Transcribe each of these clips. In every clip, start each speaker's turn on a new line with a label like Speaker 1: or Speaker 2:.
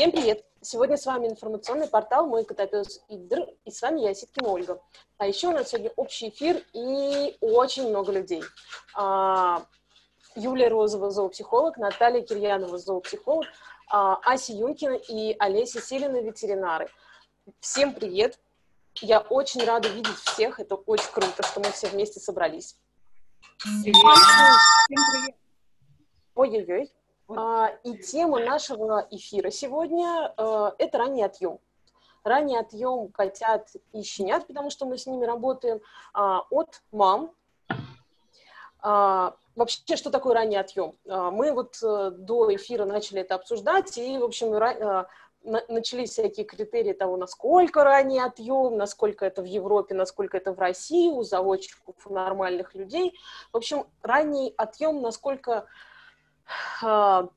Speaker 1: Всем привет! Сегодня с вами информационный портал «Мой котопес Идр», и с вами я, Ситкина Ольга. А еще у нас сегодня общий эфир и очень много людей. А, Юлия Розова, зоопсихолог, Наталья Кирьянова, зоопсихолог, а, Ася Юнкина и Олеся Силина, ветеринары. Всем привет! Я очень рада видеть всех, это очень круто, что мы все вместе собрались. Привет! Всем привет! Ой-ой-ой. А, и тема нашего эфира сегодня э, – это ранний отъем. Ранний отъем котят и щенят, потому что мы с ними работаем, а, от мам. А, вообще, что такое ранний отъем? Мы вот э, до эфира начали это обсуждать, и, в общем, э, начались всякие критерии того, насколько ранний отъем, насколько это в Европе, насколько это в России, у заводчиков, у нормальных людей. В общем, ранний отъем, насколько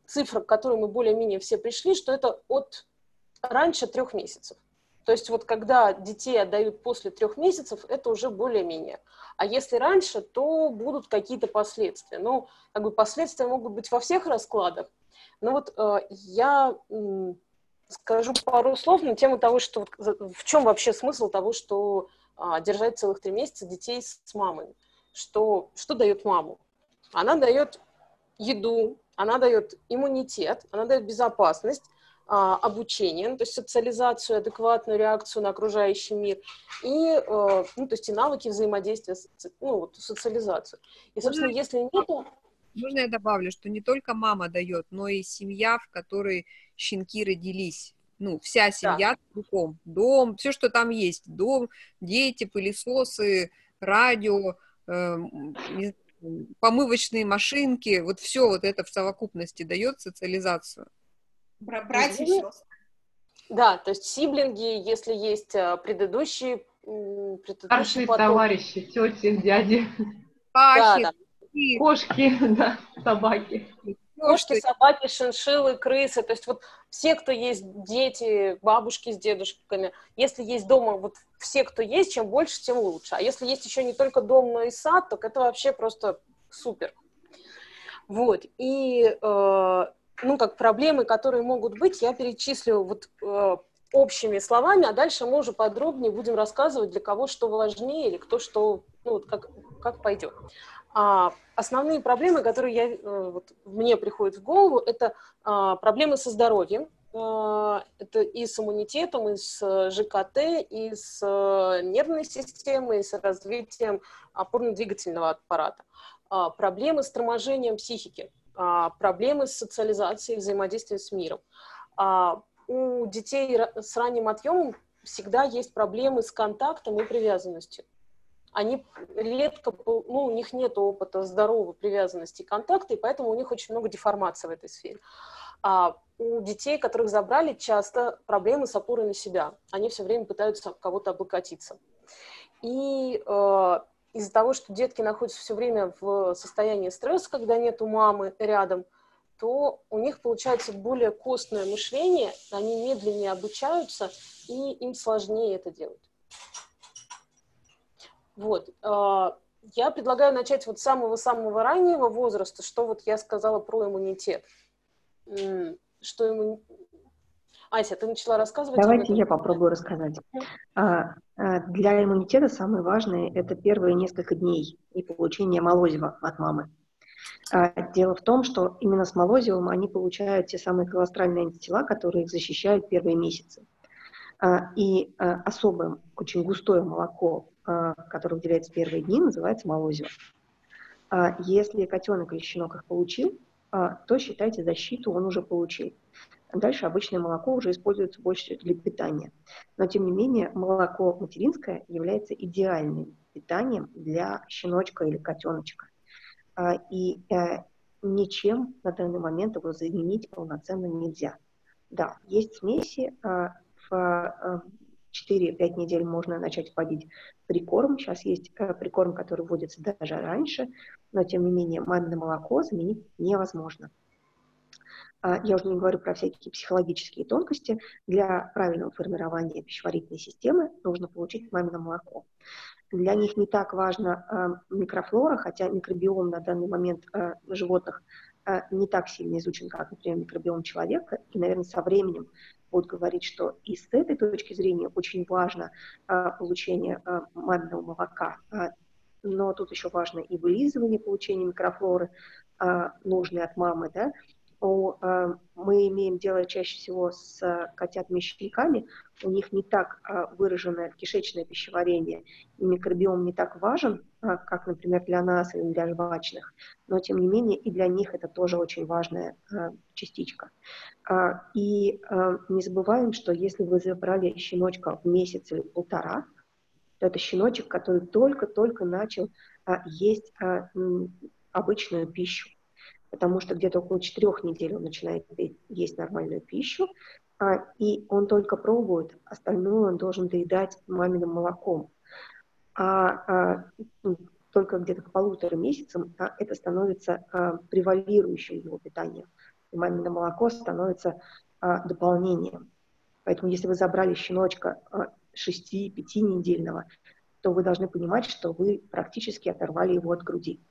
Speaker 1: цифра, к которой мы более-менее все пришли, что это от раньше трех месяцев. То есть вот когда детей отдают после трех месяцев, это уже более-менее. А если раньше, то будут какие-то последствия. Ну, как бы последствия могут быть во всех раскладах. Но вот э, я э, скажу пару слов на тему того, что в чем вообще смысл того, что э, держать целых три месяца детей с мамой. Что, что дает маму? Она дает еду, она дает иммунитет, она дает безопасность, а, обучение, ну, то есть социализацию, адекватную реакцию на окружающий мир и, э, ну, то есть и навыки взаимодействия, ну, вот, социализацию. И, собственно, можно, если нету...
Speaker 2: Можно я добавлю, что не только мама дает, но и семья, в которой щенки родились. Ну, вся семья да. целиком. Дом, все, что там есть. Дом, дети, пылесосы, радио, э, помывочные машинки, вот все вот это в совокупности дает социализацию.
Speaker 1: Братья и сестры. Да, то есть сиблинги, если есть э, предыдущие...
Speaker 3: предыдущие Старшие потом... товарищи, тети, дяди. Пахи, да, да. кошки, да, собаки.
Speaker 1: Кошки, собаки, шиншиллы, крысы, то есть вот все, кто есть дети, бабушки с дедушками, если есть дома вот все, кто есть, чем больше, тем лучше. А если есть еще не только дом, но и сад, то это вообще просто супер. Вот, и, э, ну, как проблемы, которые могут быть, я перечислю вот э, общими словами, а дальше мы уже подробнее будем рассказывать, для кого что важнее или кто что, ну, вот как, как пойдет. А, основные проблемы, которые я, э, вот, мне приходят в голову, это а, проблемы со здоровьем, это и с иммунитетом, и с ЖКТ, и с э, нервной системой, и с развитием опорно-двигательного аппарата. А, проблемы с торможением психики, а, проблемы с социализацией, взаимодействием с миром. У детей с ранним отъемом всегда есть проблемы с контактом и привязанностью они редко, ну, у них нет опыта здоровой привязанности и контакта, и поэтому у них очень много деформации в этой сфере. А у детей, которых забрали, часто проблемы с опорой на себя. Они все время пытаются кого-то облокотиться. И э, из-за того, что детки находятся все время в состоянии стресса, когда нет у мамы рядом, то у них получается более костное мышление, они медленнее обучаются, и им сложнее это делать. Вот. А, я предлагаю начать вот с самого-самого раннего возраста, что вот я сказала про иммунитет. Что ему... Ася, ты начала рассказывать?
Speaker 4: Давайте я попробую рассказать. А, а, для иммунитета самое важное – это первые несколько дней и получение молозива от мамы. Дело в том, что именно с молозивом они получают те самые колостральные антитела, которые их защищают первые месяцы. И особое, очень густое молоко а, который выделяется в первые дни, называется молозиво. А если котенок или щенок их получил, а, то считайте защиту он уже получил. Дальше обычное молоко уже используется больше для питания. Но, тем не менее, молоко материнское является идеальным питанием для щеночка или котеночка. И э, ничем на данный момент его заменить полноценно нельзя. Да, есть смеси, в 4-5 недель можно начать вводить прикорм. Сейчас есть э, прикорм, который вводится даже раньше, но тем не менее мамино молоко заменить невозможно. А, я уже не говорю про всякие психологические тонкости. Для правильного формирования пищеварительной системы нужно получить мамино молоко. Для них не так важна э, микрофлора, хотя микробиом на данный момент э, животных не так сильно изучен, как, например, микробиом человека, и, наверное, со временем будут говорить, что и с этой точки зрения очень важно получение маминого молока, но тут еще важно и вылизывание, получение микрофлоры, нужной от мамы, да, у, э, мы имеем дело чаще всего с котятами-щенками, у них не так э, выраженное кишечное пищеварение, и микробиом не так важен, э, как, например, для нас или для жвачных, но, тем не менее, и для них это тоже очень важная частичка. И не забываем, что если вы забрали щеночка в месяц или полтора, то это щеночек, который только-только начал есть обычную пищу потому что где-то около четырех недель он начинает есть нормальную пищу, а, и он только пробует, остальное он должен доедать маминым молоком. А, а только где-то к полутора месяцам а, это становится а, превалирующим его питанием, и мамино молоко становится а, дополнением. Поэтому если вы забрали щеночка а, 6-5 недельного, то вы должны понимать, что вы практически оторвали его от груди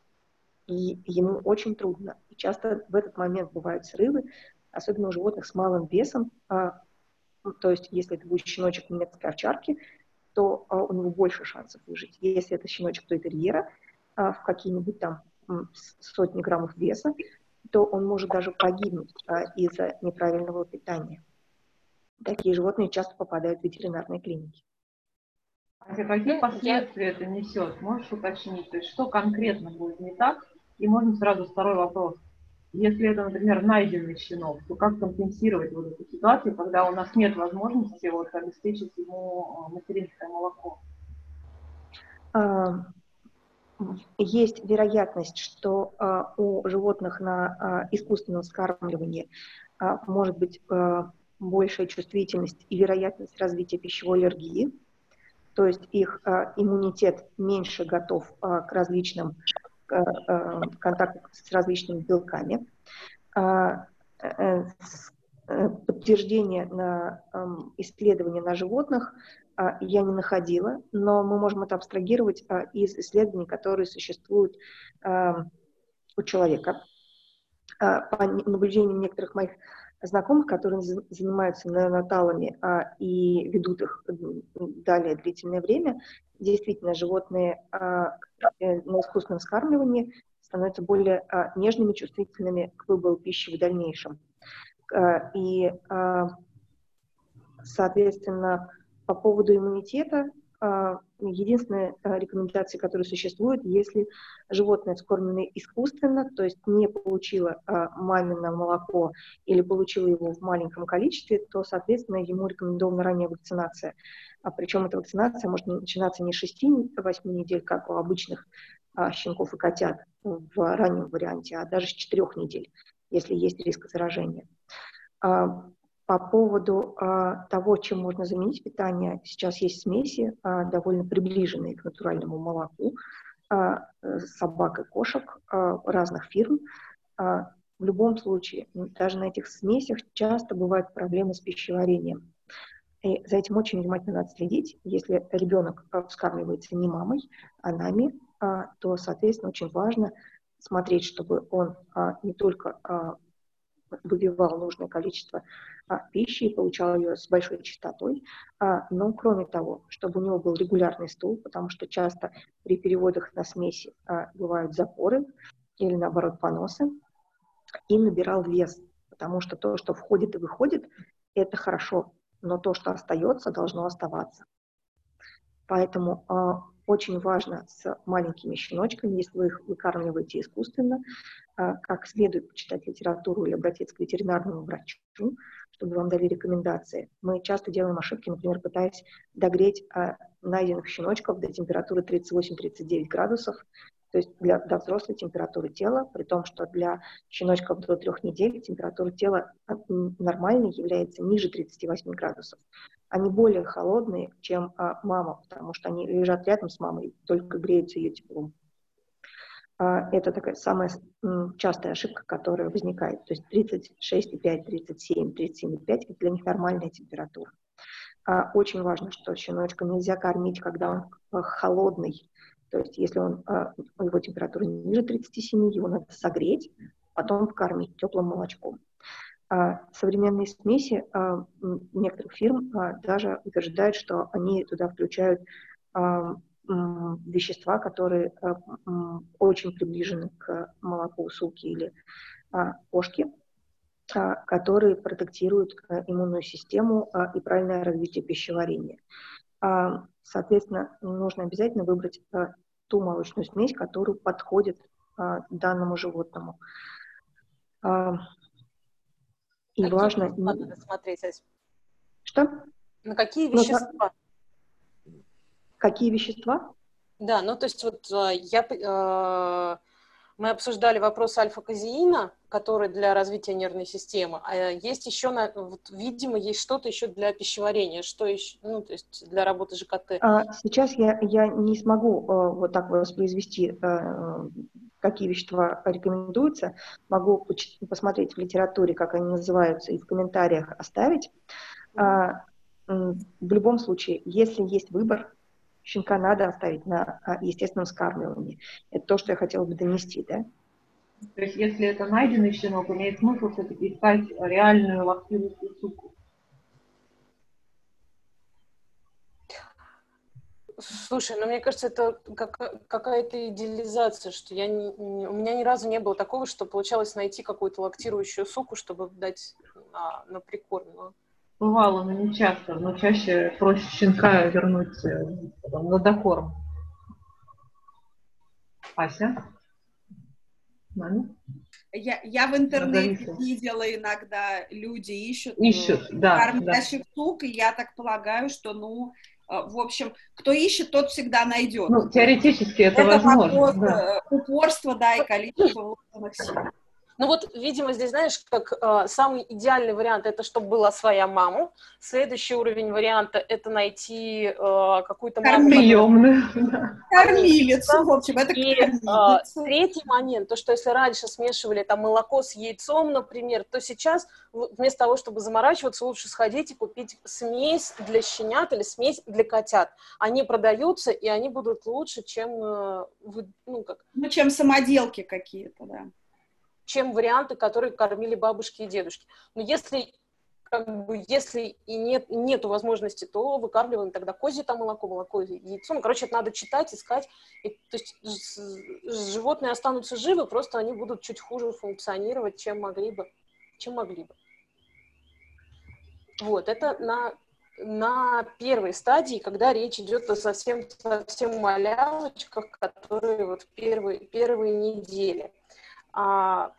Speaker 4: и ему очень трудно. И часто в этот момент бывают срывы, особенно у животных с малым весом. А, ну, то есть, если это будет щеночек немецкой овчарки, то а, у него больше шансов выжить. Если это щеночек той-терьера а, в какие-нибудь там сотни граммов веса, то он может даже погибнуть а, из-за неправильного питания. Такие животные часто попадают в ветеринарные клиники.
Speaker 3: А какие последствия это несет? Можешь уточнить? То есть что конкретно будет не так, и можно сразу второй вопрос. Если это, например, найденный щенок, то как компенсировать вот эту ситуацию, когда у нас нет возможности вот, обеспечить ему э, материнское молоко?
Speaker 4: А, есть вероятность, что а, у животных на а, искусственном скармливании может быть большая чувствительность и вероятность развития пищевой аллергии, то есть их иммунитет меньше готов к различным Э, э, контактах с различными белками. А, э, подтверждение на эм, исследования на животных а, я не находила, но мы можем это абстрагировать а, из исследований, которые существуют эм, у человека. По наблюдениям некоторых моих знакомых, которые занимаются неонаталами и ведут их далее длительное время, действительно животные Э, на искусственном скармливании становятся более а, нежными, чувствительными к выбору пищи в дальнейшем. А, и, а, соответственно, по поводу иммунитета, а, единственная а, рекомендация, которая существует, если животное скормлено искусственно, то есть не получило а, мамино молоко или получило его в маленьком количестве, то, соответственно, ему рекомендована ранняя вакцинация а причем эта вакцинация может начинаться не 6-8 недель, как у обычных а, щенков и котят в раннем варианте, а даже с 4 недель, если есть риск заражения. По поводу а, того, чем можно заменить питание, сейчас есть смеси, а, довольно приближенные к натуральному молоку а, собак и кошек а, разных фирм. А, в любом случае, даже на этих смесях часто бывают проблемы с пищеварением. И за этим очень внимательно надо следить. Если ребенок вскармливается не мамой, а нами, а, то, соответственно, очень важно смотреть, чтобы он а, не только а, выбивал нужное количество пищи и получал ее с большой частотой, но, кроме того, чтобы у него был регулярный стул, потому что часто при переводах на смеси бывают запоры или, наоборот, поносы, и набирал вес, потому что то, что входит и выходит, это хорошо, но то, что остается, должно оставаться. Поэтому э, очень важно с маленькими щеночками, если вы их выкармливаете искусственно, э, как следует почитать литературу или обратиться к ветеринарному врачу, чтобы вам дали рекомендации. Мы часто делаем ошибки, например, пытаясь догреть э, найденных щеночков до температуры 38-39 градусов, то есть для, до взрослой температуры тела, при том, что для щеночков до трех недель температура тела нормальной является ниже 38 градусов. Они более холодные, чем а, мама, потому что они лежат рядом с мамой, только греются ее теплом. А, это такая самая частая ошибка, которая возникает. То есть 36,5, 37, 37,5 – это для них нормальная температура. А, очень важно, что щеночка нельзя кормить, когда он э, холодный, то есть если он, а, у него температура ниже 37, его надо согреть, потом кормить теплым молочком. А, современные смеси а, некоторых фирм а, даже утверждают, что они туда включают вещества, которые очень приближены к молоку суки или кошки, которые протектируют иммунную систему и правильное развитие пищеварения. Соответственно, нужно обязательно выбрать ту молочную смесь, которая подходит данному животному.
Speaker 1: И какие важно... Надо смотреть,
Speaker 4: Что?
Speaker 1: На какие ну, вещества?
Speaker 4: Ну, какие вещества?
Speaker 1: Да, ну то есть вот э, я, э, мы обсуждали вопрос альфа-казеина, который для развития нервной системы, а есть еще, вот, видимо, есть что-то еще для пищеварения, что еще, ну то есть для работы ЖКТ.
Speaker 4: А, сейчас я, я не смогу э, вот так воспроизвести какие вещества рекомендуются, могу посмотреть в литературе, как они называются, и в комментариях оставить. А, в любом случае, если есть выбор, щенка надо оставить на а, естественном скармливании. Это то, что я хотела бы донести, да?
Speaker 3: То есть, если это найденный щенок, имеет смысл все-таки искать реальную лактирующую суку?
Speaker 1: Слушай, ну мне кажется, это как, какая-то идеализация, что я не, у меня ни разу не было такого, что получалось найти какую-то лактирующую суку, чтобы дать на, на прикорм. Но...
Speaker 3: Бывало, но не часто, но чаще проще щенка вернуть э, на докорм. Ася?
Speaker 5: Маме? Я, я в интернете Маргарита. видела иногда, люди ищут,
Speaker 3: ищут да,
Speaker 5: кормящих да. сук, и я так полагаю, что, ну, Э, в общем, кто ищет, тот всегда найдет.
Speaker 3: Ну, теоретически это, это возможно. Вопрос, да.
Speaker 5: Э, упорство, да, и количество вложенных сил.
Speaker 1: Ну вот, видимо, здесь, знаешь, как э, самый идеальный вариант это чтобы была своя мама. Следующий уровень варианта это найти э, какую-то
Speaker 3: маму. Приемную.
Speaker 5: Кормилицу, в общем, это
Speaker 1: И э, третий момент, то, что если раньше смешивали там молоко с яйцом, например, то сейчас вместо того, чтобы заморачиваться, лучше сходить и купить смесь для щенят или смесь для котят. Они продаются, и они будут лучше, чем, э,
Speaker 5: ну, как... Ну, чем самоделки какие-то, да
Speaker 1: чем варианты, которые кормили бабушки и дедушки. Но если как бы, если и нет, нету возможности, то выкармливаем тогда козье там молоко, молоко, яйцо. Ну, короче, это надо читать, искать. И, то есть животные останутся живы, просто они будут чуть хуже функционировать, чем могли бы. Чем могли бы. Вот, это на, на первой стадии, когда речь идет о совсем, совсем малявочках, которые вот первые, первые недели. А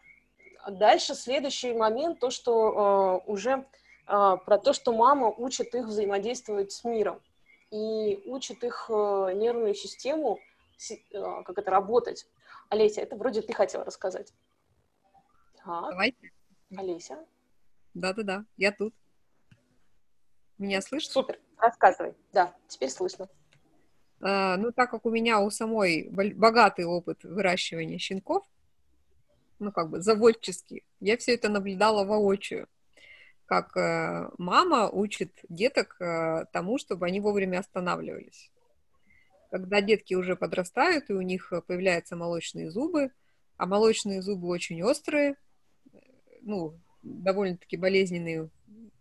Speaker 1: дальше следующий момент, то, что э, уже э, про то, что мама учит их взаимодействовать с миром и учит их э, нервную систему, э, как это работать. Олеся, это вроде ты хотела рассказать.
Speaker 2: Так. Давайте.
Speaker 1: Олеся.
Speaker 2: Да-да-да, я тут. Меня слышно?
Speaker 1: Супер, рассказывай. Да, теперь слышно.
Speaker 2: А, ну, так как у меня у самой богатый опыт выращивания щенков, ну, как бы заводчески. Я все это наблюдала воочию, как э, мама учит деток э, тому, чтобы они вовремя останавливались. Когда детки уже подрастают, и у них появляются молочные зубы, а молочные зубы очень острые, ну, довольно-таки болезненные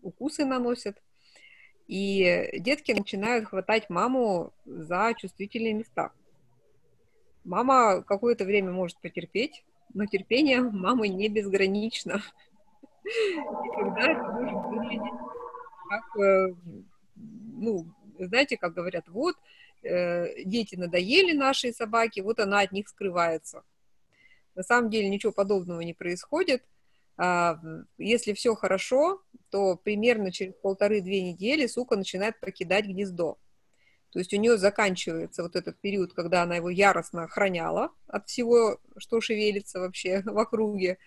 Speaker 2: укусы наносят, и детки начинают хватать маму за чувствительные места. Мама какое-то время может потерпеть, но терпение мамы не безгранично. И когда это может выглядеть как, э, ну, знаете, как говорят, вот, э, дети надоели нашей собаки, вот она от них скрывается. На самом деле ничего подобного не происходит. А, если все хорошо, то примерно через полторы-две недели сука начинает покидать гнездо. То есть у нее заканчивается вот этот период, когда она его яростно охраняла от всего, что шевелится вообще в округе.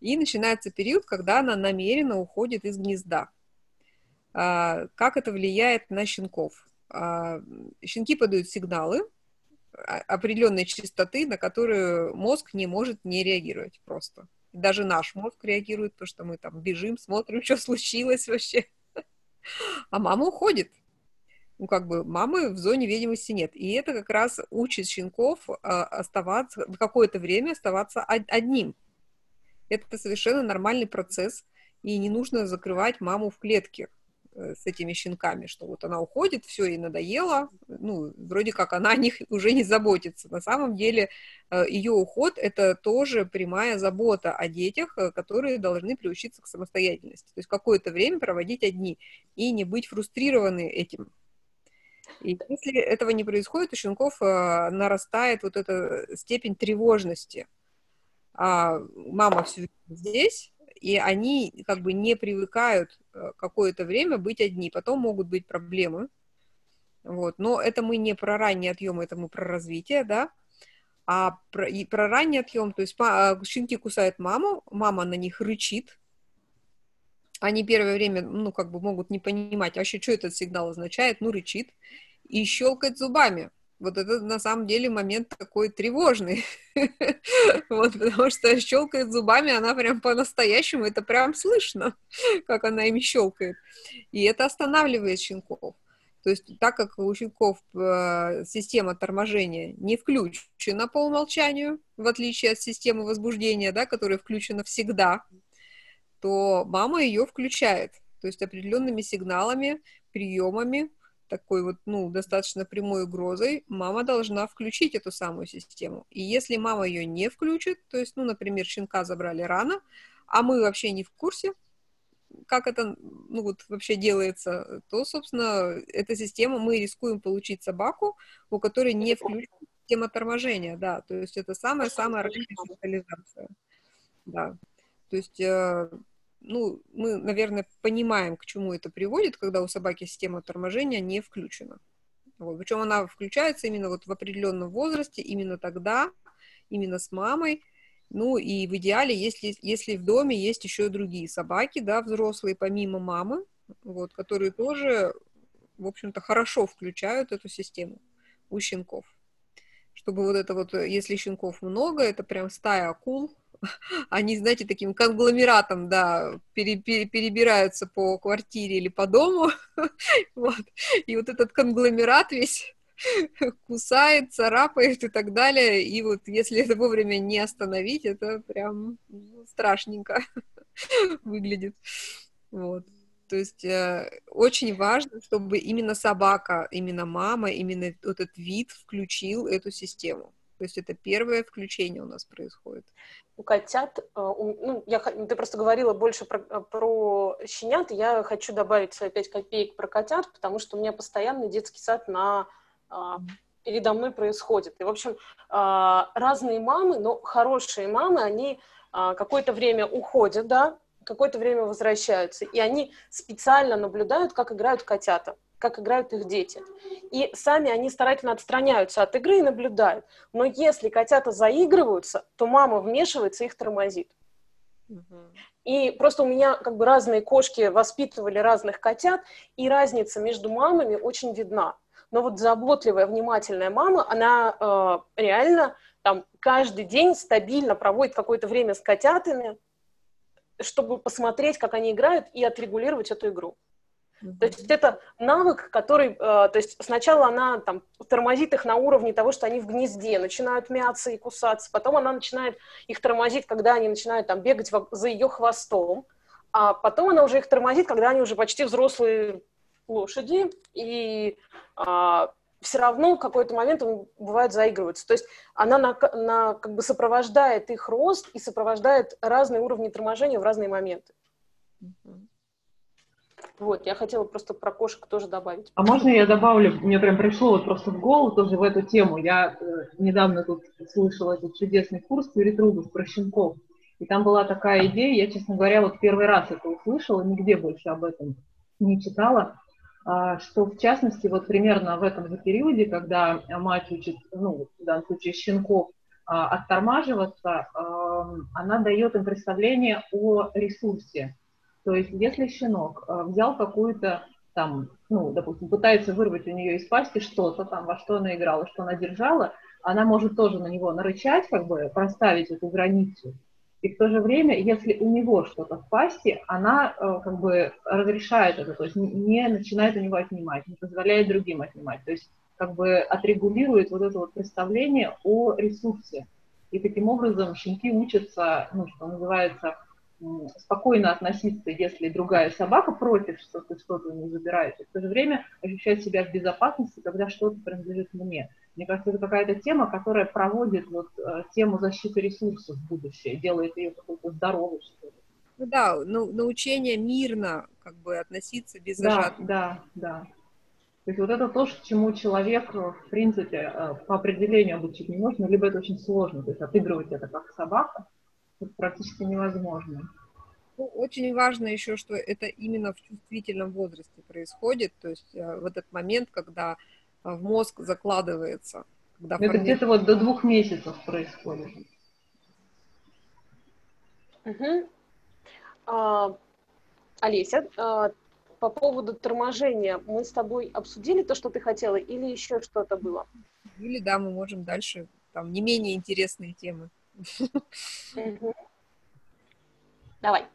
Speaker 2: И начинается период, когда она намеренно уходит из гнезда. А, как это влияет на щенков? А, щенки подают сигналы определенной частоты, на которые мозг не может не реагировать просто. Даже наш мозг реагирует, потому что мы там бежим, смотрим, что случилось вообще. А мама уходит ну, как бы мамы в зоне видимости нет. И это как раз учит щенков а, оставаться, какое-то время оставаться одним. Это совершенно нормальный процесс, и не нужно закрывать маму в клетке. Э, с этими щенками, что вот она уходит, все ей надоело, ну, вроде как она о них уже не заботится. На самом деле э, ее уход – это тоже прямая забота о детях, э, которые должны приучиться к самостоятельности. То есть какое-то время проводить одни и не быть фрустрированы этим. И если этого не происходит, у щенков нарастает вот эта степень тревожности. А мама все здесь, и они как бы не привыкают э, какое-то время быть одни. Потом могут быть проблемы. Вот. Но это мы не про ранний отъем, это мы про развитие, да. А про, и про ранний отъем, то есть а, щенки кусают маму, мама на них рычит. Они первое время, ну, как бы могут не понимать, вообще, что этот сигнал означает, ну, рычит. И щелкает зубами вот это на самом деле момент такой тревожный. вот, потому что щелкает зубами, она прям по-настоящему, это прям слышно, как она ими щелкает. И это останавливает щенков. То есть так как у щенков э, система торможения не включена по умолчанию, в отличие от системы возбуждения, да, которая включена всегда, то мама ее включает. То есть определенными сигналами, приемами, такой вот, ну, достаточно прямой угрозой, мама должна включить эту самую систему. И если мама ее не включит, то есть, ну, например, щенка забрали рано, а мы вообще не в курсе, как это, ну, вот вообще делается, то, собственно, эта система, мы рискуем получить собаку, у которой не включена система торможения, да, то есть это самая-самая радикализация, да. То есть э, ну, мы, наверное, понимаем, к чему это приводит, когда у собаки система торможения не включена. Вот. Причем она включается именно вот в определенном возрасте, именно тогда, именно с мамой. Ну и в идеале, если, если в доме есть еще другие собаки, да, взрослые, помимо мамы, вот, которые тоже, в общем-то, хорошо включают эту систему у щенков. Чтобы вот это вот, если щенков много, это прям стая акул, они, знаете, таким конгломератом, да, пере, пере, перебираются по квартире или по дому, вот, и вот этот конгломерат весь кусает, царапает и так далее, и вот если это вовремя не остановить, это прям ну, страшненько выглядит, вот. То есть э, очень важно, чтобы именно собака, именно мама, именно этот вид включил эту систему. То есть это первое включение у нас происходит.
Speaker 1: У котят, э, ну, я, ты просто говорила больше про, э, про щенят, я хочу добавить свои пять копеек про котят, потому что у меня постоянно детский сад на а, передо мной происходит. И, в общем, а, разные мамы, но хорошие мамы, они а, какое-то время уходят, да, какое-то время возвращаются, и они специально наблюдают, как играют котята как играют их дети. И сами они старательно отстраняются от игры и наблюдают. Но если котята заигрываются, то мама вмешивается и их тормозит. И просто у меня как бы разные кошки воспитывали разных котят, и разница между мамами очень видна. Но вот заботливая, внимательная мама, она э, реально там каждый день стабильно проводит какое-то время с котятами, чтобы посмотреть, как они играют, и отрегулировать эту игру. То есть это навык, который, э, то есть сначала она там тормозит их на уровне того, что они в гнезде начинают мяться и кусаться, потом она начинает их тормозить, когда они начинают там бегать за ее хвостом, а потом она уже их тормозит, когда они уже почти взрослые лошади, и а, все равно в какой-то момент он бывает заигрывается. То есть она на, на, как бы сопровождает их рост и сопровождает разные уровни торможения в разные моменты. Mm-hmm. Вот, я хотела просто про кошек тоже добавить.
Speaker 3: А можно я добавлю? Мне прям пришло вот просто в голову тоже в эту тему. Я э, недавно тут слышала этот чудесный курс Юрий Трубов про щенков. И там была такая идея, я, честно говоря, вот первый раз это услышала, нигде больше об этом не читала, а, что в частности вот примерно в этом же периоде, когда мать учит, ну, в данном случае щенков, а, оттормаживаться, она дает им представление о ресурсе, то есть, если щенок э, взял какую-то там, ну, допустим, пытается вырвать у нее из пасти что-то там, во что она играла, что она держала, она может тоже на него нарычать, как бы проставить эту границу. И в то же время, если у него что-то в пасти, она э, как бы разрешает это, то есть не начинает у него отнимать, не позволяет другим отнимать. То есть как бы отрегулирует вот это вот представление о ресурсе. И таким образом щенки учатся, ну, что называется, спокойно относиться, если другая собака против, что ты что-то не забираешь, и в то же время ощущать себя в безопасности, когда что-то принадлежит мне. Мне кажется, это какая-то тема, которая проводит вот э, тему защиты ресурсов в будущее, делает ее какой-то здоровой, что ли.
Speaker 2: Ну да, ну, научение мирно как бы относиться без
Speaker 3: Да, да, да. То есть вот это то, чему человек, в принципе, э, по определению обучить не можно, либо это очень сложно, то есть отыгрывать это как собака, практически невозможно.
Speaker 2: Ну, очень важно еще, что это именно в чувствительном возрасте происходит, то есть э, в этот момент, когда э, в мозг закладывается.
Speaker 3: Когда это формирует... где-то вот до двух месяцев происходит.
Speaker 1: Угу. А, Олеся, а, по поводу торможения мы с тобой обсудили то, что ты хотела, или еще что-то было?
Speaker 2: Или да, мы можем дальше, там не менее интересные темы.
Speaker 1: Давай.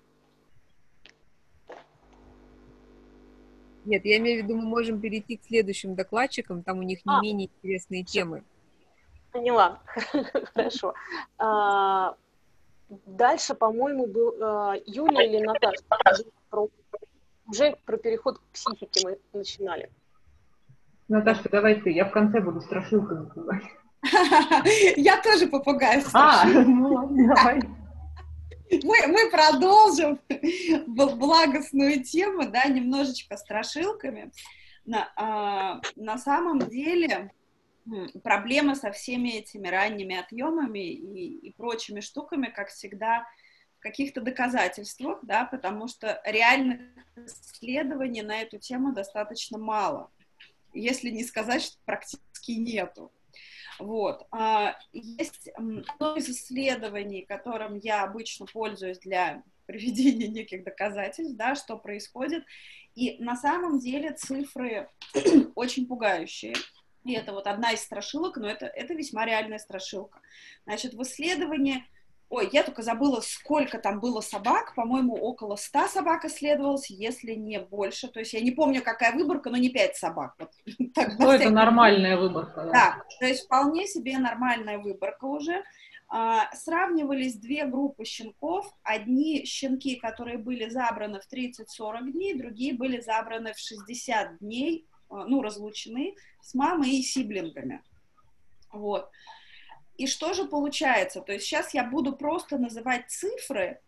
Speaker 2: Нет, я имею в виду, мы можем перейти к следующим докладчикам, там у них не а, менее интересные все. темы.
Speaker 1: Поняла. Хорошо. А, дальше, по-моему, был а, Юлия или Наташа про уже про переход к психике мы начинали.
Speaker 3: Наташка, давай ты, я в конце буду страшилками называть.
Speaker 5: Я тоже попугаю А, ну ладно, давай. Мы, мы продолжим благостную тему, да, немножечко страшилками. На, а, на самом деле проблема со всеми этими ранними отъемами и, и прочими штуками, как всегда, в каких-то доказательствах, да, потому что реальных исследований на эту тему достаточно мало, если не сказать, что практически нету. Вот. А, есть одно из исследований, которым я обычно пользуюсь для приведения неких доказательств, да, что происходит. И на самом деле цифры очень пугающие. И это вот одна из страшилок, но это, это весьма реальная страшилка. Значит, в исследовании Ой, я только забыла, сколько там было собак. По-моему, около 100 собак исследовалось, если не больше. То есть я не помню, какая выборка, но не 5 собак. Вот,
Speaker 3: так, ну, это нормальная выборка.
Speaker 5: Да. да, то есть вполне себе нормальная выборка уже. А, сравнивались две группы щенков. Одни щенки, которые были забраны в 30-40 дней, другие были забраны в 60 дней, а, ну, разлучены с мамой и сиблингами. Вот. И что же получается? То есть сейчас я буду просто называть цифры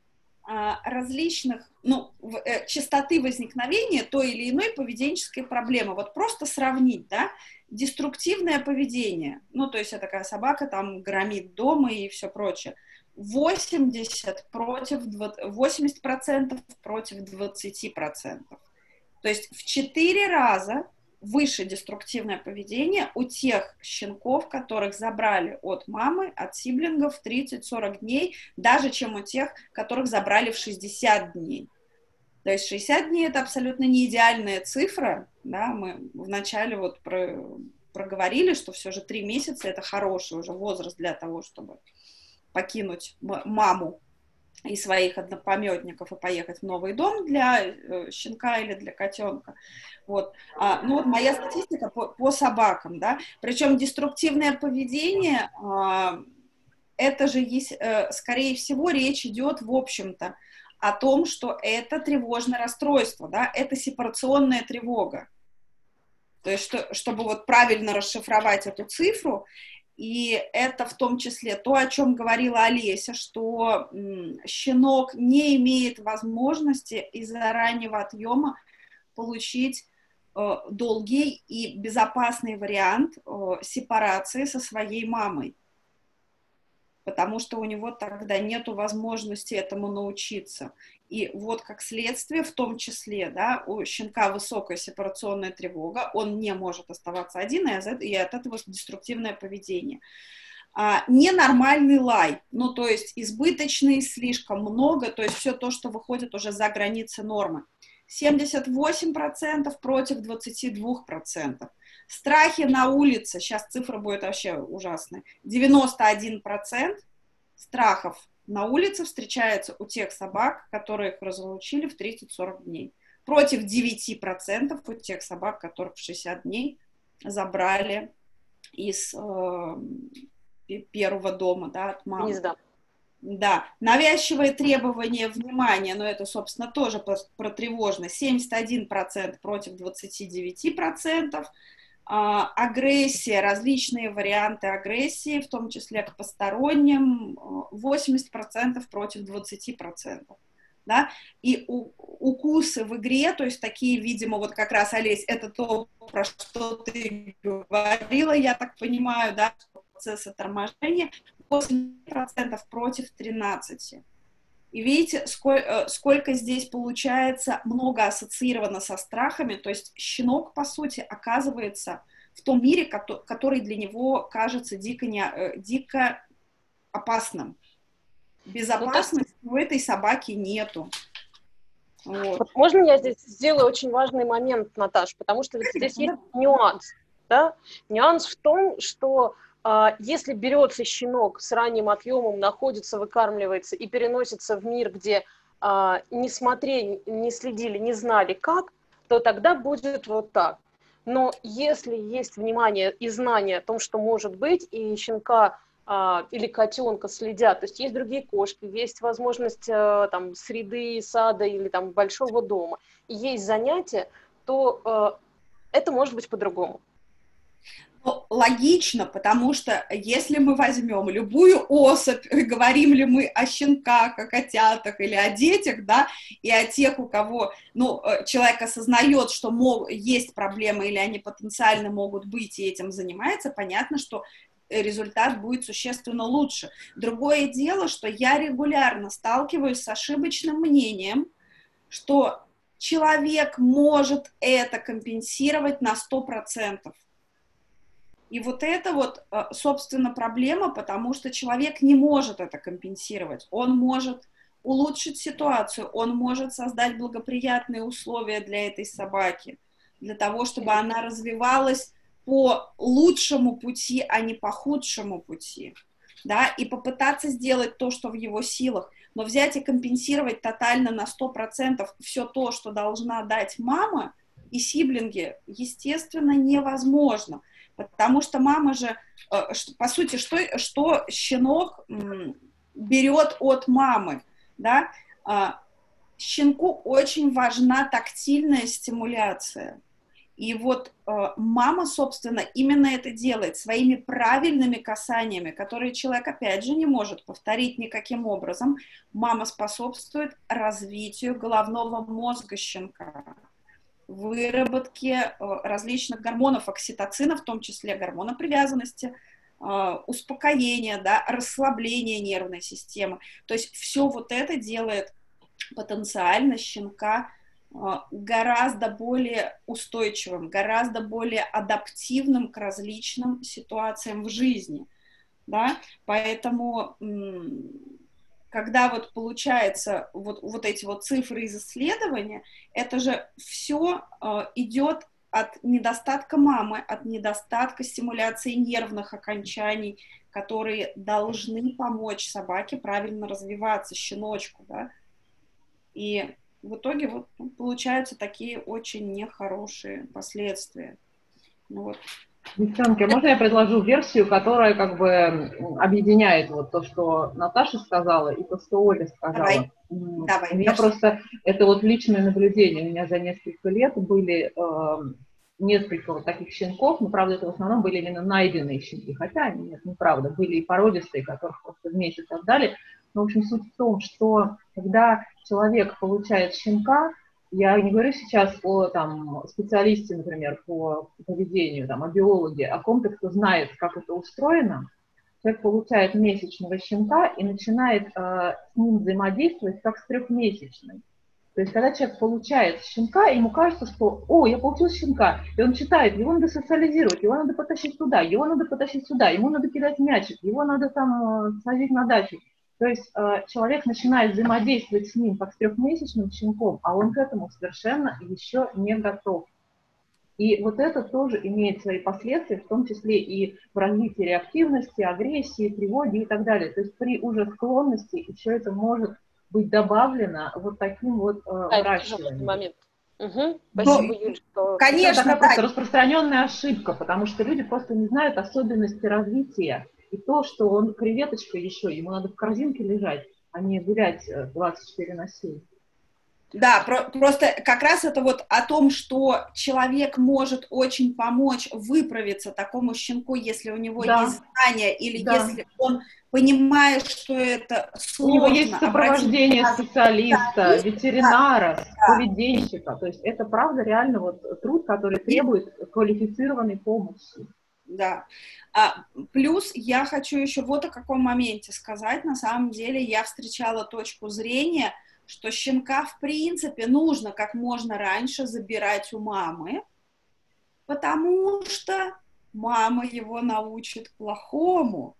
Speaker 5: а, различных, ну, э, частоты возникновения той или иной поведенческой проблемы. Вот просто сравнить, да, деструктивное поведение, ну, то есть это такая собака там громит дома и все прочее, 80 против 20, 80% против 20%. То есть в 4 раза выше деструктивное поведение у тех щенков, которых забрали от мамы, от сиблингов 30-40 дней, даже чем у тех, которых забрали в 60 дней. То есть 60 дней это абсолютно не идеальная цифра, да, мы вначале вот про, проговорили, что все же 3 месяца это хороший уже возраст для того, чтобы покинуть маму и своих однопометников и поехать в новый дом для э, щенка или для котенка. Вот. А, ну вот моя статистика по, по собакам, да, причем деструктивное поведение, а, это же есть, э, скорее всего, речь идет, в общем-то, о том, что это тревожное расстройство, да, это сепарационная тревога. То есть, что, чтобы вот правильно расшифровать эту цифру, и это в том числе то, о чем говорила Олеся, что щенок не имеет возможности из-за раннего отъема получить э, долгий и безопасный вариант э, сепарации со своей мамой потому что у него тогда нет возможности этому научиться. И вот как следствие, в том числе, да, у щенка высокая сепарационная тревога, он не может оставаться один, и от этого деструктивное поведение. А, ненормальный лай, ну, то есть избыточный, слишком много, то есть все то, что выходит уже за границы нормы. 78% против 22%. Страхи на улице, сейчас цифра будет вообще ужасная, 91% страхов на улице встречается у тех собак, которые их разлучили в 30-40 дней. Против 9% у тех собак, которых в 60 дней забрали из, э, первого дома, да, от мамы.
Speaker 1: Гнезда.
Speaker 5: Да, навязчивые требования внимания, но это, собственно, тоже про тревожность, 71% против 29%, а, агрессия, различные варианты агрессии, в том числе к посторонним, 80% против 20%. Да? И у, укусы в игре, то есть такие, видимо, вот как раз, Олесь, это то, про что ты говорила, я так понимаю, да, процесса торможения, 8% против 13%. И видите, сколько, э, сколько здесь получается много ассоциировано со страхами, то есть щенок, по сути, оказывается в том мире, который для него кажется дико, не, э, дико опасным. Безопасности у этой собаки нету.
Speaker 1: Вот. Вот можно я здесь сделаю очень важный момент, Наташ, потому что здесь есть нюанс. Да? Нюанс в том, что если берется щенок с ранним отъемом, находится, выкармливается и переносится в мир, где а, не смотрели, не следили, не знали как, то тогда будет вот так. Но если есть внимание и знание о том, что может быть, и щенка а, или котенка следят, то есть есть другие кошки, есть возможность там, среды, сада или там, большого дома, и есть занятия, то это может быть по-другому.
Speaker 5: Ну, логично, потому что если мы возьмем любую особь, говорим ли мы о щенках, о котятах или о детях, да, и о тех, у кого, ну, э, человек осознает, что мол, есть проблемы или они потенциально могут быть и этим занимается, понятно, что результат будет существенно лучше. Другое дело, что я регулярно сталкиваюсь с ошибочным мнением, что человек может это компенсировать на 100%. И вот это вот, э, собственно, проблема, потому что человек не может это компенсировать. Он может улучшить ситуацию, он может создать благоприятные условия для этой собаки, для того, чтобы она развивалась по лучшему пути, а не по худшему пути, да, и попытаться сделать то, что в его силах, но взять и компенсировать тотально на 100% все то, что должна дать мама и сиблинги, естественно, невозможно. Потому что мама же, э, по сути, что, что щенок берет от мамы, да? А, щенку очень важна тактильная стимуляция. И вот э, мама, собственно, именно это делает своими правильными касаниями, которые человек, опять же, не может повторить никаким образом. Мама способствует развитию головного мозга щенка выработке э, различных гормонов окситоцина, в том числе гормона привязанности, э, успокоения, да, расслабления нервной системы. То есть все вот это делает потенциально щенка э, гораздо более устойчивым, гораздо более адаптивным к различным ситуациям в жизни. Да? Поэтому когда вот получается вот, вот эти вот цифры из исследования, это же все э, идет от недостатка мамы, от недостатка стимуляции нервных окончаний, которые должны помочь собаке правильно развиваться, щеночку, да. И в итоге вот получаются такие очень нехорошие последствия. Ну, вот.
Speaker 3: Девчонки, можно я предложу версию, которая как бы объединяет вот то, что Наташа сказала, и то, что Оля сказала.
Speaker 5: Давай. Давай,
Speaker 3: у меня просто, это вот личное наблюдение, у меня за несколько лет были э, несколько вот таких щенков, но, правда, это в основном были именно найденные щенки, хотя, нет, неправда, были и породистые, которых просто в месяц отдали. Но, в общем, суть в том, что когда человек получает щенка, я не говорю сейчас о там, специалисте, например, по поведению, там, о биологе, о ком-то, кто знает, как это устроено. Человек получает месячного щенка и начинает э, с ним взаимодействовать как с трехмесячным. То есть, когда человек получает щенка, ему кажется, что, о, я получил щенка, и он читает, его надо социализировать, его надо потащить туда, его надо потащить сюда, ему надо кидать мячик, его надо там э, садить на дачу. То есть э, человек начинает взаимодействовать с ним как с трехмесячным щенком, а он к этому совершенно еще не готов. И вот это тоже имеет свои последствия, в том числе и в развитии реактивности, агрессии, тревоги и так далее. То есть при уже склонности еще это может быть добавлено вот таким вот э, выращиванием. Момент.
Speaker 5: Угу. Спасибо, Но, Юль, что... Конечно,
Speaker 3: это такая да. распространенная ошибка, потому что люди просто не знают особенности развития И то, что он креветочка еще, ему надо в корзинке лежать, а не гулять 24 э, на 7.
Speaker 5: Да, про, просто как раз это вот о том, что человек может очень помочь выправиться такому щенку, если у него да. есть знания или да. если он понимает, что это сложно.
Speaker 3: У него есть сопровождение специалиста, да, ветеринара, да. поведенщика. То есть это правда реально вот труд, который требует квалифицированной помощи.
Speaker 5: Да. А, плюс я хочу еще вот о каком моменте сказать. На самом деле я встречала точку зрения, что щенка в принципе нужно как можно раньше забирать у мамы, потому что мама его научит плохому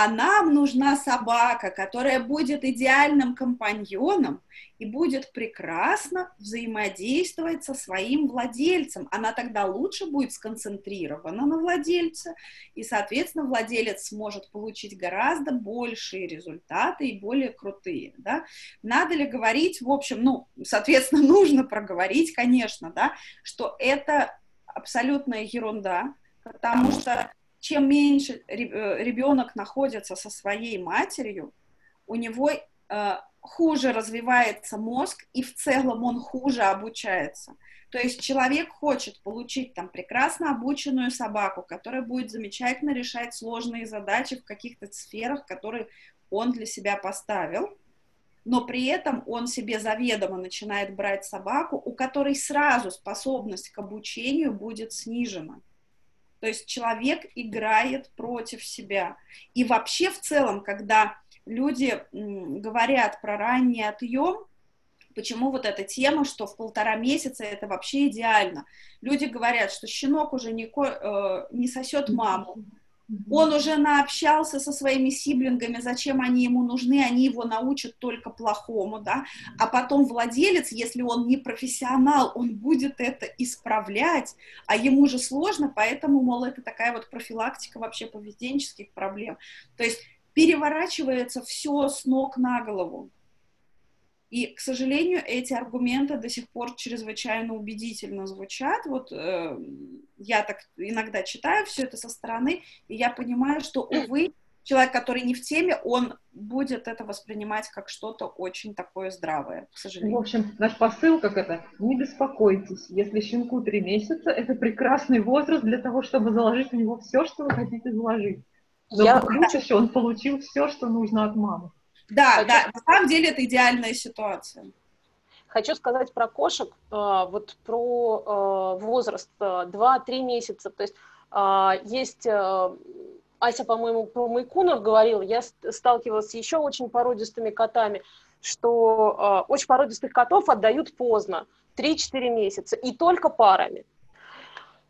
Speaker 5: а нам нужна собака, которая будет идеальным компаньоном и будет прекрасно взаимодействовать со своим владельцем. Она тогда лучше будет сконцентрирована на владельце, и, соответственно, владелец сможет получить гораздо большие результаты и более крутые. Да? Надо ли говорить, в общем, ну, соответственно, нужно проговорить, конечно, да, что это абсолютная ерунда, потому что чем меньше э, ребенок находится со своей матерью, у него э, хуже развивается мозг, и в целом он хуже обучается. То есть человек хочет получить там прекрасно обученную собаку, которая будет замечательно решать сложные задачи в каких-то сферах, которые он для себя поставил, но при этом он себе заведомо начинает брать собаку, у которой сразу способность к обучению будет снижена. То есть человек играет против себя. И вообще в целом, когда люди говорят про ранний отъем, почему вот эта тема, что в полтора месяца это вообще идеально. Люди говорят, что щенок уже не, э, не сосет маму, он уже наобщался со своими сиблингами, зачем они ему нужны, они его научат только плохому, да, а потом владелец, если он не профессионал, он будет это исправлять, а ему же сложно, поэтому, мол, это такая вот профилактика вообще поведенческих проблем. То есть переворачивается все с ног на голову. И, к сожалению, эти аргументы до сих пор чрезвычайно убедительно звучат. Вот э, я так иногда читаю все это со стороны, и я понимаю, что, увы, человек, который не в теме, он будет это воспринимать как что-то очень такое здравое, к сожалению.
Speaker 3: В общем, наш посыл как это, не беспокойтесь, если щенку три месяца, это прекрасный возраст для того, чтобы заложить в него все, что вы хотите заложить. Но я... еще он получил все, что нужно от мамы.
Speaker 5: Да, Хочу... да, на самом деле это идеальная ситуация.
Speaker 1: Хочу сказать про кошек, э, вот про э, возраст 2-3 э, месяца. То есть есть, Ася, по-моему, про Майкунов говорила, я сталкивалась с еще очень породистыми котами, что очень породистых котов отдают поздно, 3-4 месяца, и только парами.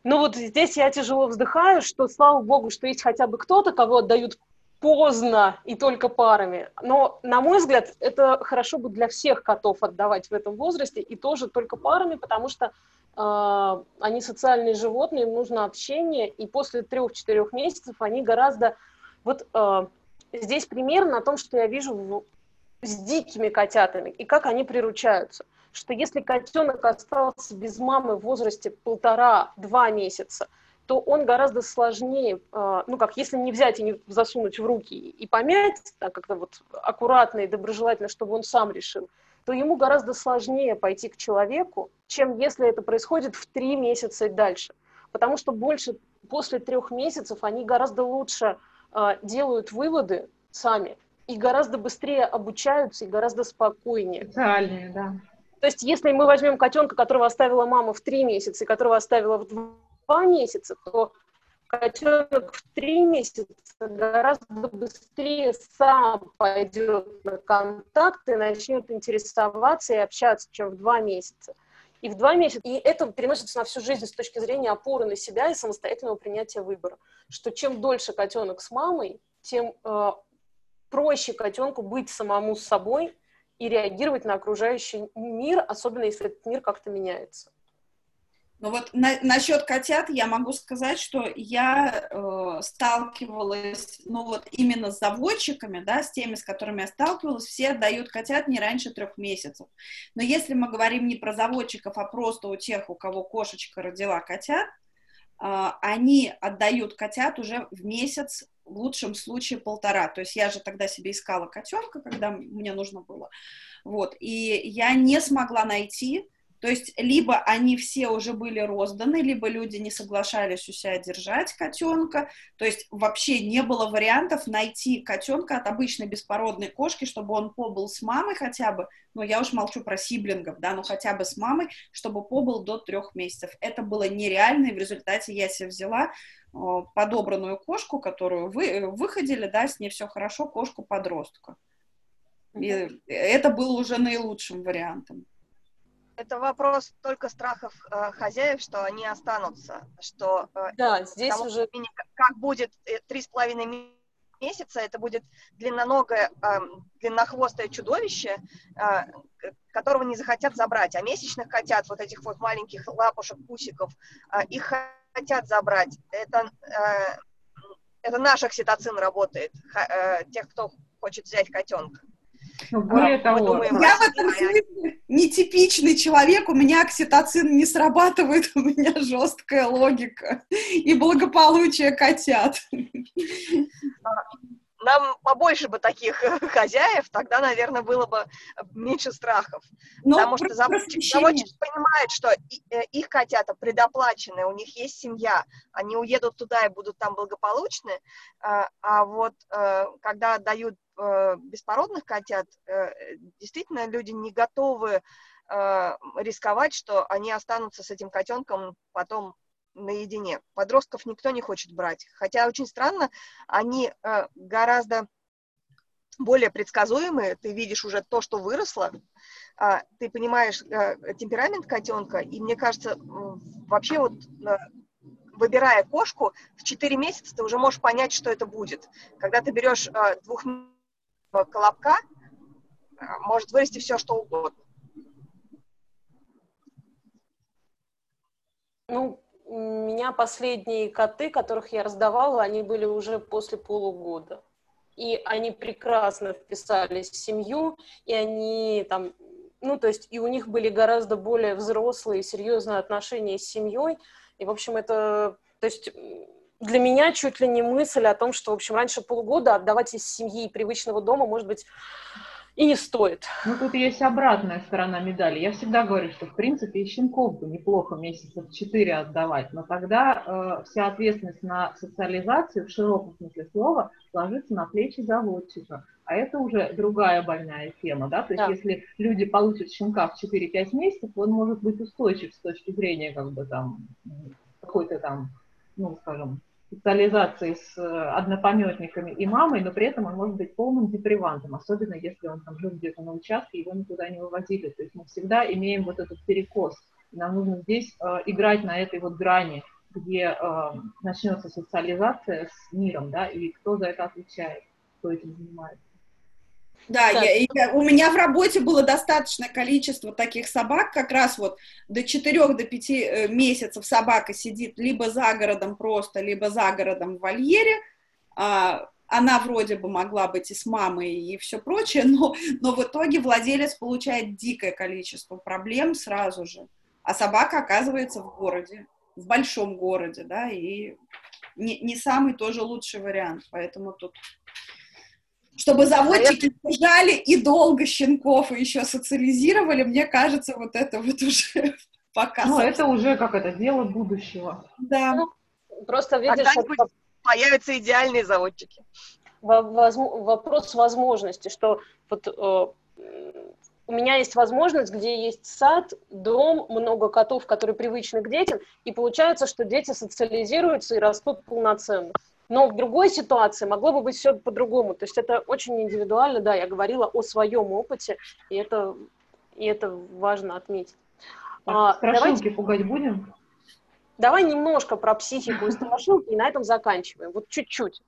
Speaker 1: Ну вот здесь я тяжело вздыхаю, что слава богу, что есть хотя бы кто-то, кого отдают поздно и только парами. Но, на мой взгляд, это хорошо бы для всех котов отдавать в этом возрасте и тоже только парами, потому что э, они социальные животные, им нужно общение, и после трех-четырех месяцев они гораздо... Вот э, здесь пример на том, что я вижу в, с дикими котятами и как они приручаются. Что если котенок остался без мамы в возрасте полтора-два месяца, то он гораздо сложнее, а, ну как, если не взять и не засунуть в руки и помять, так как-то вот аккуратно и доброжелательно, чтобы он сам решил, то ему гораздо сложнее пойти к человеку, чем если это происходит в три месяца и дальше. Потому что больше после трех месяцев они гораздо лучше э, делают выводы сами и гораздо быстрее обучаются и гораздо спокойнее.
Speaker 3: Социальные, да.
Speaker 1: То есть, если мы возьмем котенка, которого оставила мама в три месяца и которого оставила в два месяца, то котенок в три месяца гораздо быстрее сам пойдет на контакт и начнет интересоваться и общаться, чем в два месяца. И в два месяца, и это переносится на всю жизнь с точки зрения опоры на себя и самостоятельного принятия выбора. Что чем дольше котенок с мамой, тем э, проще котенку быть самому с собой и реагировать на окружающий мир, особенно если этот мир как-то меняется.
Speaker 5: Ну вот на, насчет котят я могу сказать, что я э, сталкивалась, ну вот именно с заводчиками, да, с теми, с которыми я сталкивалась, все отдают котят не раньше трех месяцев. Но если мы говорим не про заводчиков, а просто у тех, у кого кошечка родила котят, э, они отдают котят уже в месяц в лучшем случае полтора. То есть я же тогда себе искала котенка, когда мне нужно было. Вот, и я не смогла найти, то есть либо они все уже были розданы, либо люди не соглашались у себя держать котенка. То есть вообще не было вариантов найти котенка от обычной беспородной кошки, чтобы он побыл с мамой хотя бы. Ну, я уж молчу про сиблингов, да, но хотя бы с мамой, чтобы побыл до трех месяцев. Это было нереально, и в результате я себе взяла подобранную кошку, которую вы выходили, да, с ней все хорошо, кошку-подростка. И это было уже наилучшим вариантом
Speaker 6: это вопрос только страхов э, хозяев, что они останутся, что
Speaker 1: э, да, здесь уже
Speaker 6: как будет э, три с половиной месяца, это будет длинноногое, э, длиннохвостое чудовище, э, которого не захотят забрать, а месячных котят, вот этих вот маленьких лапушек, пусиков, э, их хотят забрать. Это э, это наш окситоцин работает, э, тех, кто хочет взять котенка.
Speaker 5: Ну, более того, думаем, я в этом смысле нетипичный человек, у меня окситоцин не срабатывает, у меня жесткая логика и благополучие котят.
Speaker 6: Нам побольше бы таких хозяев, тогда, наверное, было бы меньше страхов. Но ну, Потому что заводчик, заводчик понимает, что э, их котята предоплачены, у них есть семья, они уедут туда и будут там благополучны, а, а вот э, когда дают беспородных котят, действительно люди не готовы рисковать, что они останутся с этим котенком потом наедине. Подростков никто не хочет брать. Хотя очень странно, они э, гораздо более предсказуемые. Ты видишь уже то, что выросло, э, ты понимаешь э, темперамент котенка, и мне кажется, вообще вот э, выбирая кошку, в 4 месяца ты уже можешь понять, что это будет. Когда ты берешь э, двух колобка, э, может вырасти все, что угодно.
Speaker 1: Ну, у меня последние коты, которых я раздавала, они были уже после полугода. И они прекрасно вписались в семью, и они там, ну, то есть, и у них были гораздо более взрослые, серьезные отношения с семьей. И, в общем, это, то есть, для меня чуть ли не мысль о том, что, в общем, раньше полугода отдавать из семьи и привычного дома, может быть, и не стоит.
Speaker 3: Ну, тут есть обратная сторона медали. Я всегда говорю, что, в принципе, и щенков бы неплохо месяцев 4 отдавать, но тогда э, вся ответственность на социализацию, в широком смысле слова, ложится на плечи заводчика. А это уже другая больная тема, да, то есть да. если люди получат щенка в 4-5 месяцев, он может быть устойчив с точки зрения, как бы там, какой-то там, ну, скажем, социализации с э, однопометниками и мамой, но при этом он может быть полным депривантом, особенно если он там жил где-то на участке, его никуда не вывозили. То есть мы всегда имеем вот этот перекос. И нам нужно здесь э, играть на этой вот грани, где э, начнется социализация с миром, да, и кто за это отвечает, кто этим занимается.
Speaker 5: Да, я, я, у меня в работе было достаточное количество таких собак, как раз вот до 4 до 5 э, месяцев собака сидит либо за городом просто, либо за городом в вольере, а, она вроде бы могла быть и с мамой и все прочее, но, но в итоге владелец получает дикое количество проблем сразу же, а собака оказывается в городе, в большом городе, да, и не, не самый тоже лучший вариант, поэтому тут чтобы заводчики держали и долго щенков и еще социализировали, мне кажется, вот это вот уже пока.
Speaker 3: Ну, это уже как это дело будущего.
Speaker 5: Да. Ну,
Speaker 6: просто видишь, это... появятся идеальные заводчики.
Speaker 1: Вопрос возможности, что вот э, у меня есть возможность, где есть сад, дом, много котов, которые привычны к детям, и получается, что дети социализируются и растут полноценно. Но в другой ситуации могло бы быть все по-другому. То есть это очень индивидуально, да, я говорила о своем опыте, и это, и это важно отметить.
Speaker 3: А, страшилки давайте... пугать будем?
Speaker 1: Давай немножко про психику и страшилки, и на этом заканчиваем. Вот чуть-чуть.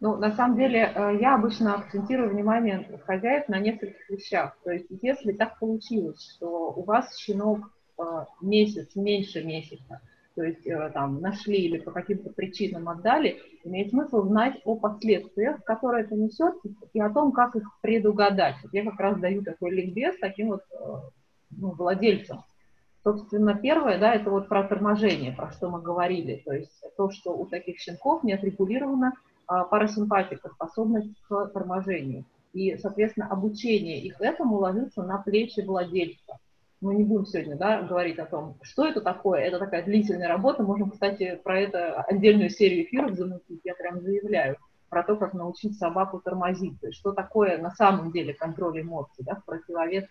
Speaker 3: Ну, на самом деле, э, я обычно акцентирую внимание хозяев на нескольких вещах. То есть, если так получилось, что у вас щенок э, месяц, меньше месяца, то есть э, там нашли или по каким-то причинам отдали, имеет смысл знать о последствиях, которые это несет, и о том, как их предугадать. Вот я как раз даю такой ликбез таким вот э, ну, владельцам. Собственно, первое, да, это вот про торможение, про что мы говорили. То есть то, что у таких щенков не отрегулирована а, парасимпатика, способность к торможению. И, соответственно, обучение их этому ложится на плечи владельца. Мы не будем сегодня да, говорить о том, что это такое. Это такая длительная работа. Можем, кстати, про это отдельную серию эфиров замутить. Я прям заявляю про то, как научить собаку тормозить. То есть, что такое на самом деле контроль эмоций, да, в противовес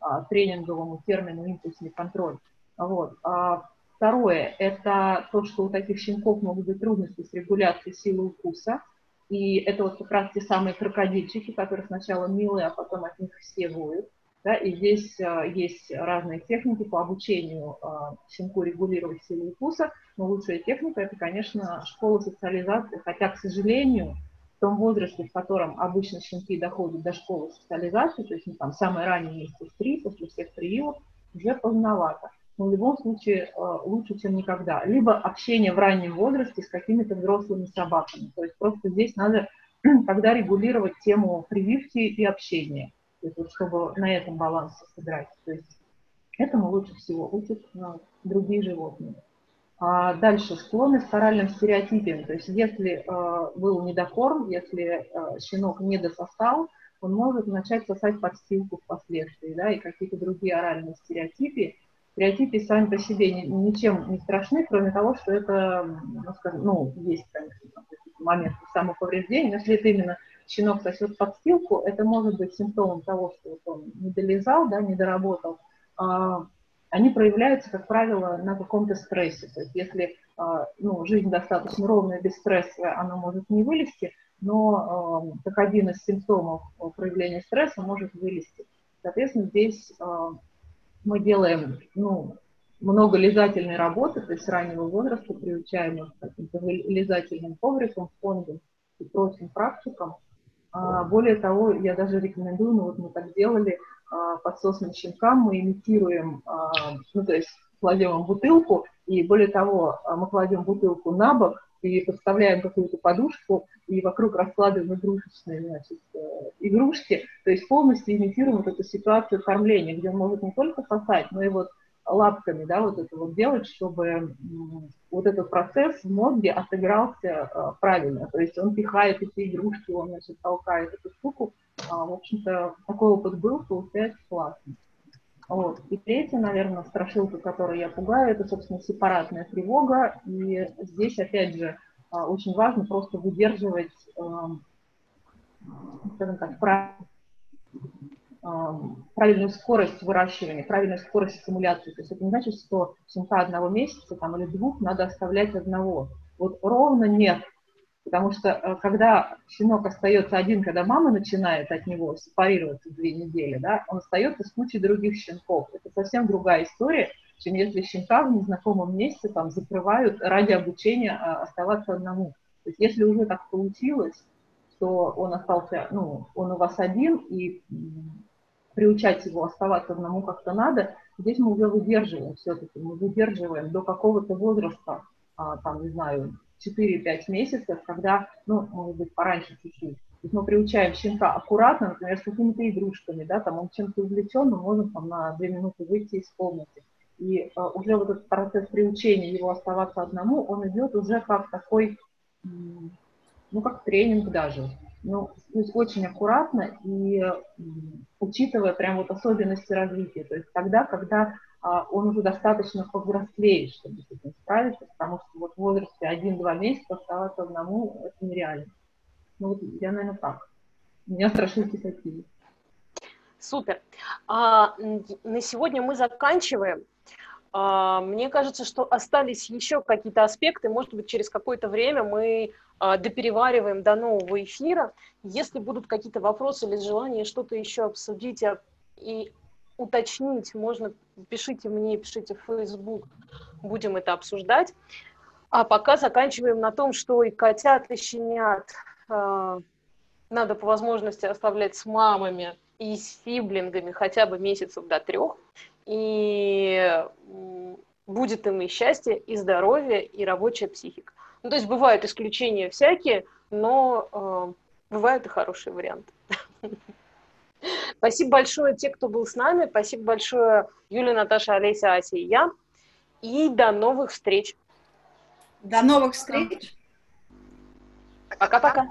Speaker 3: а, тренинговому термину импульсный контроль. Вот. А второе – это то, что у таких щенков могут быть трудности с регуляцией силы укуса. И это вот как раз те самые крокодильчики, которые сначала милые, а потом от них все воют. Да, и здесь а, есть разные техники по обучению а, щенку регулировать силу укуса, но лучшая техника – это, конечно, школа социализации, хотя, к сожалению, в том возрасте, в котором обычно щенки доходят до школы социализации, то есть ну, там самые ранние месяцы три, после всех прививок, уже поздновато. Но в любом случае э, лучше, чем никогда. Либо общение в раннем возрасте с какими-то взрослыми собаками. То есть просто здесь надо тогда регулировать тему прививки и общения, чтобы на этом балансе сыграть. То есть этому лучше всего учат ну, другие животные. А дальше склонность к оральным стереотипам. То есть если э, был недокорм, если э, щенок не дососал, он может начать сосать подстилку впоследствии, да, и какие-то другие оральные стереотипы. Стереотипы сами по себе ни, ничем не страшны, кроме того, что это, ну, скажем, ну есть, конечно, момент самоповреждения, но если это именно щенок сосет подстилку, это может быть симптомом того, что он не долезал, да, не доработал, а, они проявляются, как правило, на каком-то стрессе. То есть если а, ну, жизнь достаточно ровная, без стресса, она может не вылезти, но а, как один из симптомов проявления стресса может вылезти. Соответственно, здесь а, мы делаем ну, много лизательной работы, то есть с раннего возраста приучаем их к каким-то лизательным коврикам, фондам и прочим практикам. Более того, я даже рекомендую, ну вот мы так делали, а, подсосным щенкам мы имитируем, а, ну, то есть кладем бутылку, и более того, а, мы кладем бутылку на бок и подставляем какую-то подушку, и вокруг раскладываем игрушечные значит, э, игрушки, то есть полностью имитируем вот эту ситуацию кормления, где он может не только сосать, но и вот лапками, да, вот это вот делать, чтобы вот этот процесс в мозге отыгрался правильно. То есть он пихает эти игрушки, он, значит, толкает эту штуку, а, в общем-то, такой опыт был, получается классно. Вот. И третья, наверное, страшилка, которую я пугаю, это, собственно, сепаратная тревога. И здесь, опять же, а, очень важно просто выдерживать, эм, скажем так, эм, правильную скорость выращивания, правильную скорость стимуляции. То есть это не значит, что щенка одного месяца там, или двух надо оставлять одного. Вот ровно нет. Потому что э, когда щенок остается один, когда мама начинает от него сепарироваться две недели, да, он остается с кучей других щенков. Это совсем другая история, чем если щенка в незнакомом месте там закрывают ради обучения а, оставаться одному. То есть если уже так получилось, что он остался, ну, он у вас один, и приучать его оставаться одному как-то надо, здесь мы уже выдерживаем все-таки, мы выдерживаем до какого-то возраста, а, там, не знаю, 4-5 месяцев, когда, ну, может быть, пораньше чуть-чуть. То есть мы приучаем щенка аккуратно, например, с какими-то игрушками, да, там он чем-то увлечен, мы можем там на 2 минуты выйти из комнаты. И uh, уже вот этот процесс приучения его оставаться одному, он идет уже как такой, ну, как тренинг даже. Ну, то есть очень аккуратно и учитывая прям вот особенности развития. То есть тогда, когда а, он уже достаточно повзрослеет, чтобы с этим справиться, потому что вот в возрасте 1-2 месяца оставаться одному это нереально. Ну вот я, наверное, так. У меня страшилки такие.
Speaker 1: Супер. А, на сегодня мы заканчиваем. А, мне кажется, что остались еще какие-то аспекты. Может быть, через какое-то время мы а, доперевариваем до нового эфира. Если будут какие-то вопросы или желание что-то еще обсудить и уточнить, можно, пишите мне, пишите в Facebook, будем это обсуждать. А пока заканчиваем на том, что и котят, и щенят надо по возможности оставлять с мамами и с сиблингами хотя бы месяцев до трех. И будет им и счастье, и здоровье, и рабочая психика. Ну, то есть бывают исключения всякие, но э, бывают и хорошие варианты. Спасибо большое те, кто был с нами. Спасибо большое Юлия, Наташа, Олеся, Ася и я. И до новых встреч.
Speaker 5: До новых встреч.
Speaker 1: Пока-пока.